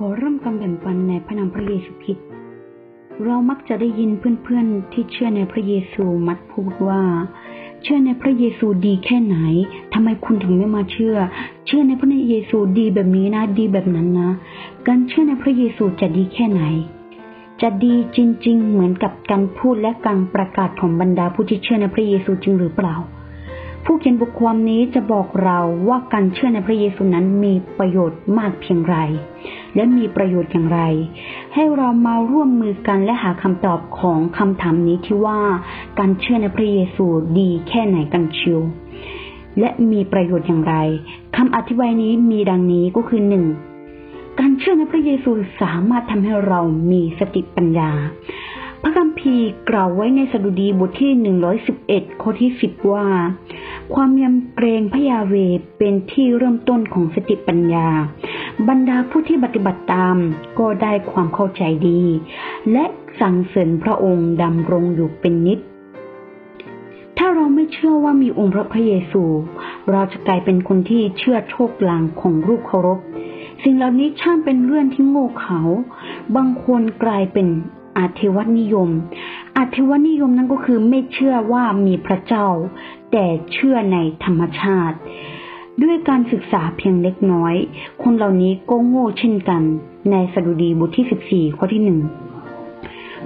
ขอเริ่มคำแบ่งปันในพระนามพระเยซูคริสต์เรามักจะได้ยินเพื่อนๆ ที่เชื่อในพระเยซูมักพูดว่า เชื่อในพระเยซูดีแค่ไหนทำไมคุณถึงไม่มาเชื่อ เชื่อในพระเยซูดีแบบนี้นะ ดีแบบนั้นนะ การเชื่อในพระเยซูจะดีแค่ไหน จะดีจริง ๆ เหมือนกับการพูดและการประกาศของบรรดาผู้ที่เชื่อในพระเยซูจริงหรือเปล่า ผู้เขียนบทความนี้จะบอกเราว่าการเชื่อในพระเยซูนั้นมีประโยชน์มากเพียงไร และมีประโยชน์อย่างไร ให้เรามาร่วมมือกันและหาคำตอบของคำถามนี้ที่ว่า การเชื่อในพระเยซูดีแค่ไหนกันเชียวและมีประโยชน์อย่างไรคำอธิบายนี้มีดังนี้ก็คือหนึ่งการเชื่อในพระเยซูสามารถทำให้เรามีสติปัญญา พระคัมภีร์กล่าวไว้ในสดุดีบทที่ 111 ข้อที่ 10 ว่า ความยำเกรงพระยาเวเป็นที่เริ่มต้นของสติปัญญา บรรดาผู้ที่ปฏิบัติตามก็ได้ความเข้าใจดี และสั่งเสริญพระองค์ดำรงอยู่เป็นนิจถ้าเราไม่เชื่อว่ามีองค์พระพระเยซู เราจะกลายเป็นคนที่เชื่อโชคลางของรูปเคารพ สิ่งเหล่านี้ช่างเป็นเรื่องที่โง่เขลาบางคนกลายเป็นอาเทวนิยม อาเทวนิยมนั้นก็คือไม่เชื่อว่ามีพระเจ้า แต่เชื่อในธรรมชาติ ด้วยการศึกษาเพียงเล็กน้อย คนเหล่านี้ก็โง่เช่นกัน ในสดุดีบทที่ 14 ข้อที่หนึ่ง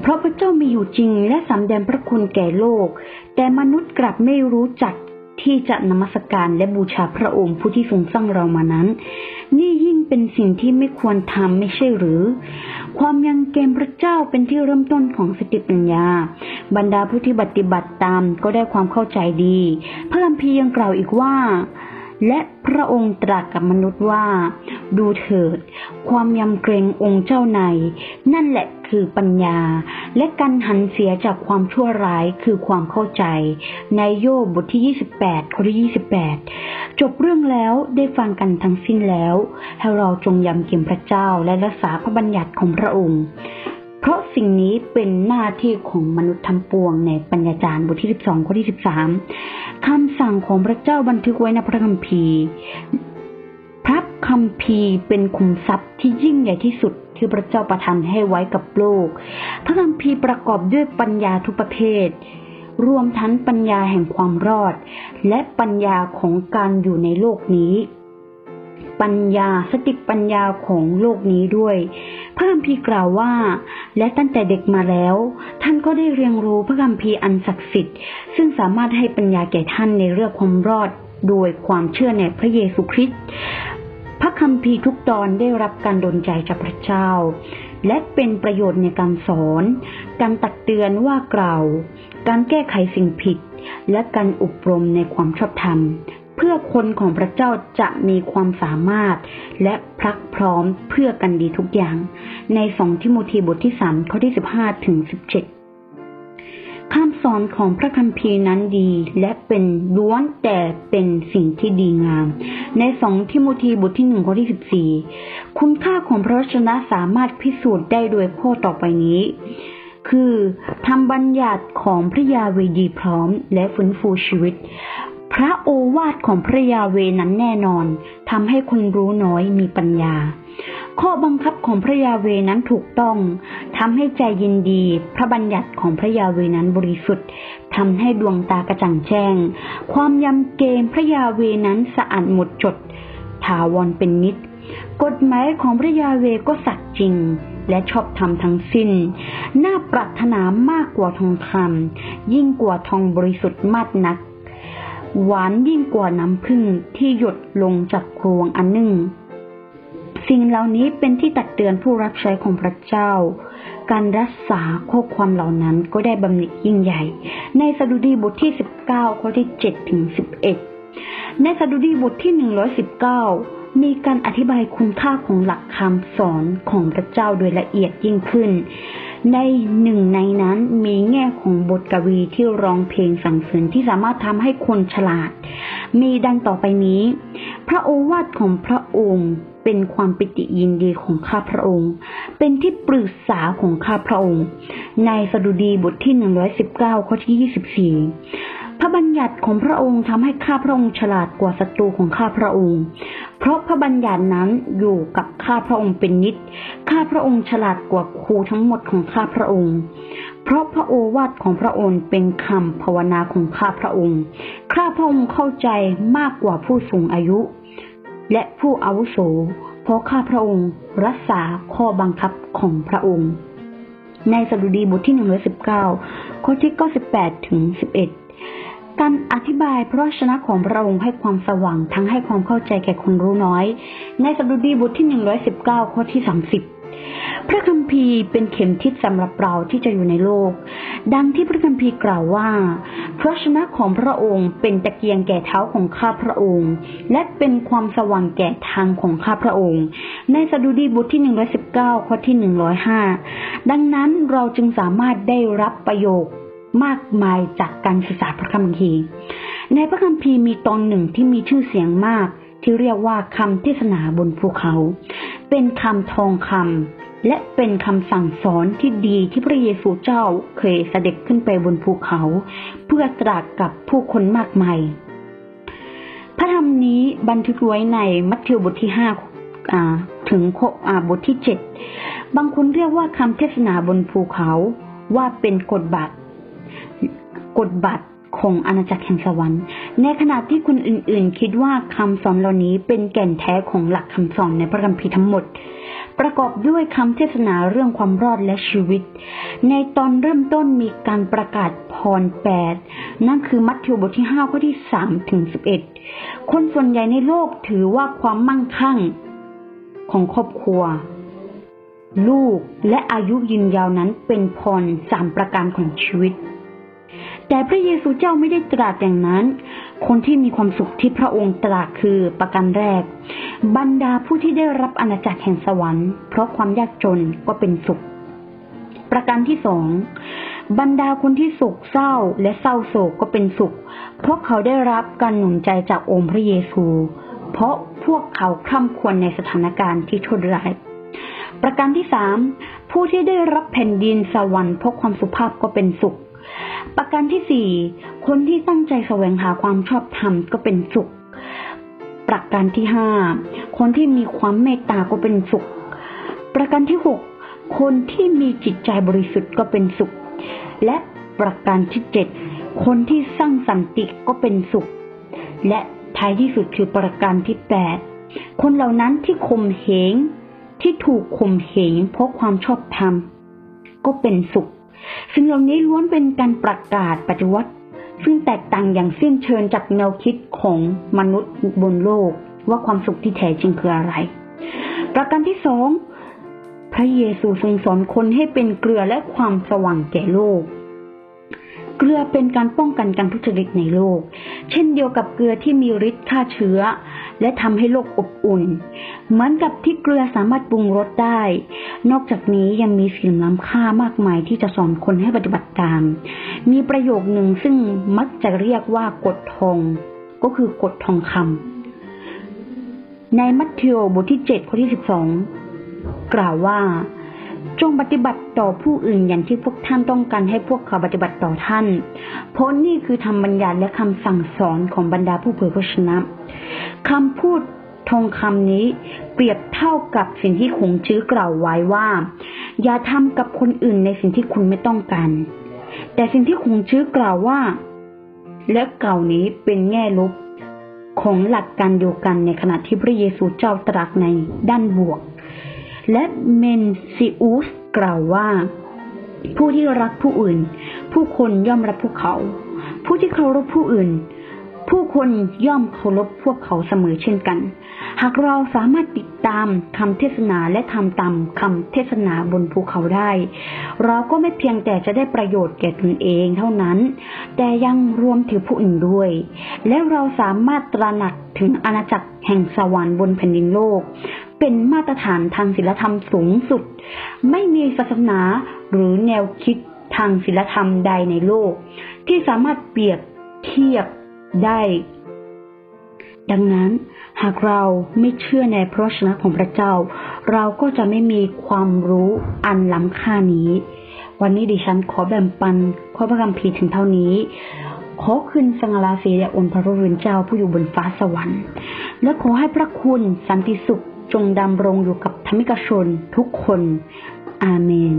เพราะพระเจ้ามีอยู่จริงและสำแดงพระคุณแก่โลก แต่มนุษย์กลับไม่รู้จักที่จะนมัสการและบูชาพระองค์ผู้ที่ทรงสร้างเรามานั้น นี่ยิ่งเป็นสิ่งที่ไม่ควรทำไม่ใช่หรือ ความยังเกมพระเจ้าเป็นที่เริ่มต้นของสติปัญญา บรรดาผู้ที่ปฏิบัติตามก็ได้ความเข้าใจดีพระคัมภียังกล่าวอีกว่า และพระองค์ตรัสกับมนุษย์ว่า ดูเถิด ความยำเกรงองค์เจ้าในนั่นแหละคือปัญญา และการหันเสียจากความชั่วร้ายคือความเข้าใจ ในโยบบทที่ 28 ข้อที่ 28 จบเรื่องแล้วได้ฟังกันทั้งสิ้นแล้วให้เราจงยำเกรงพระเจ้าและรักษาพระบัญญัติของพระองค์เพราะสิ่งนี้เป็นหน้าที่ของมนุษย์ทั้งปวงในปัญญาจารย์บทที่ 12 ข้อที่ 13 คำสั่งของพระเจ้าบันทึกไว้ในพระคัมภีร์ พระคัมภีร์เป็นคุมทรัพย์ที่ยิ่งใหญ่ที่สุดที่พระเจ้าประทานให้ไว้กับโลก พระคัมภีร์ประกอบด้วยปัญญาทุกประเภท รวมทั้งปัญญาแห่งความรอด และปัญญาของการอยู่ในโลกนี้ปัญญาสติปัญญาของโลกนี้ด้วย พระคัมภีร์กล่าวว่า และตั้งแต่เด็กมาแล้ว ท่านก็ได้เรียนรู้พระคัมภีร์อันศักดิ์สิทธิ์ ซึ่งสามารถให้ปัญญาแก่ท่านในเรื่องความรอด โดยความเชื่อในพระเยซูคริสต์พระคัมภีร์ทุกตอนได้รับการดลใจจากพระเจ้า และเป็นประโยชน์ในการสอน การตักเตือนว่ากล่าว การแก้ไขสิ่งผิด และการอบรมในความชอบธรรม พื่อคนของพระเจ้าจะมีความสามารถ และพรักพร้อมเพื่อกันดีทุกอย่าง ในสองทิโมธีบทที่สามข้อที่สิบห้าถึงสิบเจ็ดคำสอนของพระคัมภีร์นั้นดี และเป็นล้วนแต่เป็นสิ่งที่ดีงาม ในสองทิโมธีบทที่หนึ่งข้อที่สิบสี่คุณค่าของพระวจนะสามารถพิสูจน์ได้โดยข้อต่อไปนี้คือทำบัญญัติของพระยาเวดีพร้อมและฟื้นฟูชีวิต พระโอวาทของพระยาเวนั้นแน่นอนทำให้คนรู้น้อยมีปัญญา ข้อบังคับของพระยาเวนั้นถูกต้องทำให้ใจยินดี พระบัญญัติของพระยาเวนั้นบริสุทธิ์ทำให้ดวงตากระจ่างแจ้ง ความยำเกรงพระยาเวนั้นสะอาดหมดจด ถาวรเป็นนิจกฎหมายของพระยาเวก็สัตย์จริงและชอบธรรมทั้งสิ้น น่าปรารถนามากกว่าทองคำยิ่งกว่าทองบริสุทธิ์มากนัก หวานยิ่งกว่าน้ำผึ้งที่หยดลงจากครวงอันหนึ่ง สิ่งเหล่านี้เป็นที่ตักเตือนผู้รับใช้ของพระเจ้า การรักษาข้อความเหล่านั้นก็ได้บำเหน็จยิ่งใหญ่ ในสดุดีบทที่ 19 ข้อที่7ถึง11 ในสดุดีบทที่ 119 มีการอธิบายคุณค่าของหลักคำสอนของพระเจ้าโดยละเอียดยิ่งขึ้น ในหนึ่งในนั้นมีแง่ของบทกวีที่ร้องเพลงสรรเสริญที่สามารถทำให้คนฉลาด มีดังต่อไปนี้ พระโอวาทของพระองค์เป็นความปิติยินดีของข้าพระองค์ เป็นที่ปรึกษาของข้าพระองค์ ในสดุดีบทที่ 119 ข้อที่ 24 พระบัญญัติของพระองค์ทำให้ข้าพระองค์ฉลาดกว่าศัตรูของข้าพระองค์ เพราะพระบัญญัตินั้นอยู่กับข้าพระองค์เป็นนิด ข้าพระองค์ฉลาดกว่าครูทั้งหมดของข้าพระองค์ เพราะพระโอวาทของพระองค์เป็นคำภาวนาของข้าพระองค์ ข้าพระองค์เข้าใจมากกว่าผู้สูงอายุ และผู้อาวุโส เพราะข้าพระองค์รักษาข้อบังคับของพระองค์ ในสดุดีบทที่119ข้อที่98ถึง11 การอธิบายพระวจนะของพระองค์ให้ความสว่างทั้งให้ความเข้าใจแก่คนรู้น้อย ในสดุดีบทที่ 119 ข้อที่ 30 พระคัมภีร์เป็นเข็มทิศสำหรับเราที่จะอยู่ในโลก ดังที่พระคัมภีร์กล่าวว่า พระชนะของพระองค์เป็นตะเกียงแก่เท้าของข้าพระองค์ และเป็นความสว่างแก่ทางของข้าพระองค์ ในสดุดีบทที่ 119 ข้อที่ 105 ดังนั้นเราจึงสามารถได้รับประโยชน์ มากมายจากการศึกษาพระคัมภีร์ ในพระคัมภีร์มีตอนหนึ่งที่มีชื่อเสียงมาก ที่เรียกว่าคำเทศนาบนภูเขา เป็นคำทองคำและเป็นคำสั่งสอนที่ดีที่พระเยซูเจ้าเคยเสด็จขึ้นไปบนภูเขา เพื่อตรัสกับผู้คนมากมาย พระธรรมนี้บันทึกไว้ในมัทธิวบทที่ห้าถึงบทที่เจ็ดบางคนเรียกว่าคำเทศนาบนภูเขาว่าเป็นกฎบัตร กฎบัตรของอาณาจักรแห่งสวรรค์ ในขณะที่คนอื่นๆ คิดว่าคำสอนเหล่านี้เป็นแก่นแท้ของหลักคำสอนในพระคัมภีร์ทั้งหมด ประกอบด้วยคำเทศนาเรื่องความรอดและชีวิต ในตอนเริ่มต้นมีการประกาศพรแปดนั่นคือมัทธิวบทที่ห้าข้อที่สามถึงสิบเอ็ดคนส่วนใหญ่ในโลกถือว่าความมั่งคั่งของครอบครัว ลูกและอายุยืนยาวนั้นเป็นพรสามประการของชีวิต แต่พระเยซูเจ้าไม่ได้ตรัสอย่างนั้น คนที่มีความสุขที่พระองค์ตรัสคือประการแรก บรรดาผู้ที่ได้รับอาณาจักรแห่งสวรรค์ เพราะความยากจนก็เป็นสุข ประการที่สองบรรดาคนที่โศกเศร้าและเศร้าโศกก็เป็นสุข เพราะเขาได้รับการหนุนใจจากองค์พระเยซู เพราะพวกเขาคร่ำควรในสถานการณ์ที่ทุรร้าย ประการที่สามผู้ที่ได้รับแผ่นดินสวรรค์เพราะความสุภาพก็เป็นสุข ประการที่สี่คนที่ตั้งใจแสวงหาความชอบธรรมก็เป็นสุข ประการที่ห้าคนที่มีความเมตตาก็เป็นสุข ประการที่หกคนที่มีจิตใจบริสุทธิ์ก็เป็นสุข และประการที่เจ็ดคนที่สร้างสันติก็เป็นสุข และท้ายที่สุดคือประการที่แปดคนเหล่านั้นที่ข่มเหงที่ถูกข่มเหงเพราะความชอบธรรมก็เป็นสุข สิ่งเหล่านี้ล้วนเป็นการประกาศปฏิวัติ ซึ่งแตกต่างอย่างสิ้นเชิงจากแนวคิดของมนุษย์บนโลกว่าความสุขที่แท้จริงคืออะไร ประการที่สองพระเยซูทรงสอนคนให้เป็นเกลือและความสว่างแก่โลก เกลือเป็นการป้องกันการทุจริตในโลก เช่นเดียวกับเกลือที่มีฤทธิ์ฆ่าเชื้อ และทำให้โลกอบอุ่น เหมือนกับที่เกลือสามารถปรุงรสได้ นอกจากนี้ยังมีสิ่งล้ำค่ามากมายที่จะสอนคนให้ปฏิบัติตาม มีประโยคหนึ่งซึ่งมักจะเรียกว่ากฎทอง ก็คือกฎทองคำ ในมัทธิวบทที่เจ็ดข้อที่สิบสองกล่าวว่า จงปฏิบัติต่อผู้อื่นอย่างที่พวกท่านต้องการให้พวกเขาปฏิบัติต่อท่าน เพราะนี่คือธรรมบัญญัติและคำสั่งสอนของบรรดาผู้เผยพระชนะคำพูด ทองคำนี้ เปรียบเท่ากับสิ่งที่คงชื้อกล่าวไว้ว่า อย่าทำกับคนอื่นในสิ่งที่คุณไม่ต้องการ แต่สิ่งที่คงชื้อกล่าวว่า และเก่านี้เป็นแง่ลบของหลักการเดียวกันในขณะที่พระเยซูเจ้าตรัสในด้านบวก และเมนซิอุสกล่าวว่า ผู้ที่รักผู้อื่น ผู้คนย่อมรักพวกเขา ผู้ที่เคารพผู้อื่น ผู้คนย่อมเคารพพวกเขาเสมอเช่นกัน หากเราสามารถติดตามคำเทศนาและทำตามคำเทศนาบนภูเขาได้ เราก็ไม่เพียงแต่จะได้ประโยชน์แก่ตนเองเท่านั้น แต่ยังรวมถึงผู้อื่นด้วย และเราสามารถตระหนักถึงอาณาจักรแห่งสวรรค์บนแผ่นดินโลก เป็นมาตรฐานทางศีลธรรมสูงสุด ไม่มีศาสนาหรือแนวคิดทางศีลธรรมใดในโลก ที่สามารถเปรียบเทียบได้ ดังนั้น หากเราไม่เชื่อในพระชนะของพระเจ้า เราก็จะไม่มีความรู้อันล้ำค่านี้ วันนี้ดิฉันขอแบ่งปันข้อพระคัมภีร์ถึงเท่านี้ขอคืนสังฆราศีแด่องค์พระผู้เป็นเจ้าผู้อยู่บนฟ้าสวรรค์ และขอให้พระคุณสันติสุขจงดำรงอยู่กับธรรมิกชนทุกคน อาเมน